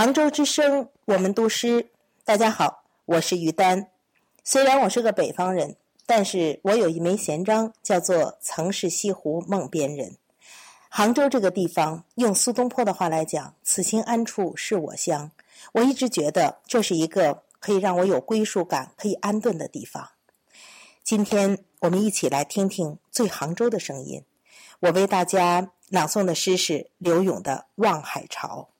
杭州之声，我们读诗。大家好，我是于丹。虽然我是个北方人，但是我有一枚闲章，叫做“曾是西湖梦边人”。杭州这个地方，用苏东坡的话来讲，“此心安处是我乡”。我一直觉得这是一个可以让我有归属感、可以安顿的地方。今天我们一起来听听最杭州的声音。我为大家朗诵的诗是刘永的《望海潮》。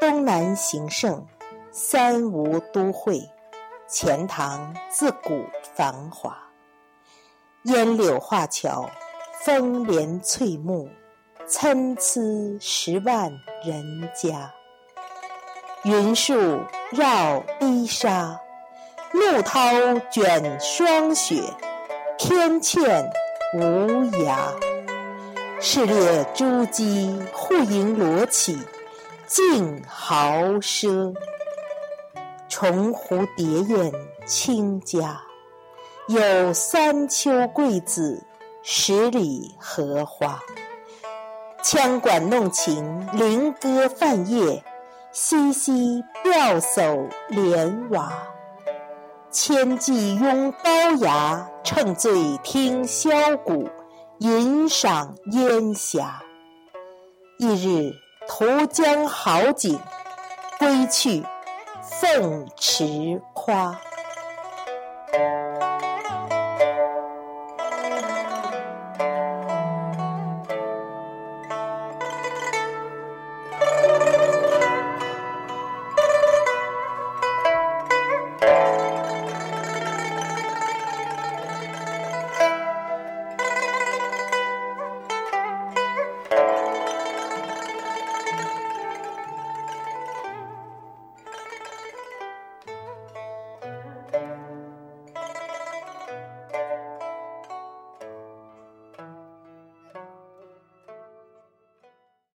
东南形胜，三吴都会，钱塘自古繁华。烟柳画桥，风帘翠幕，参差十万人家。云树绕堤沙，怒涛卷霜雪，天堑无涯。市列珠玑，户盈罗绮。竞豪奢，重蝴蝶燕亲家，有三秋桂子，十里荷花。羌管弄琴，菱歌泛夜，嬉嬉钓叟莲娃。千骑拥高牙，乘醉听箫鼓，吟赏烟霞。一日。图江好景，归去，凤池夸。